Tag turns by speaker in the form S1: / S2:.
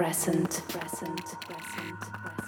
S1: present, present, present, present.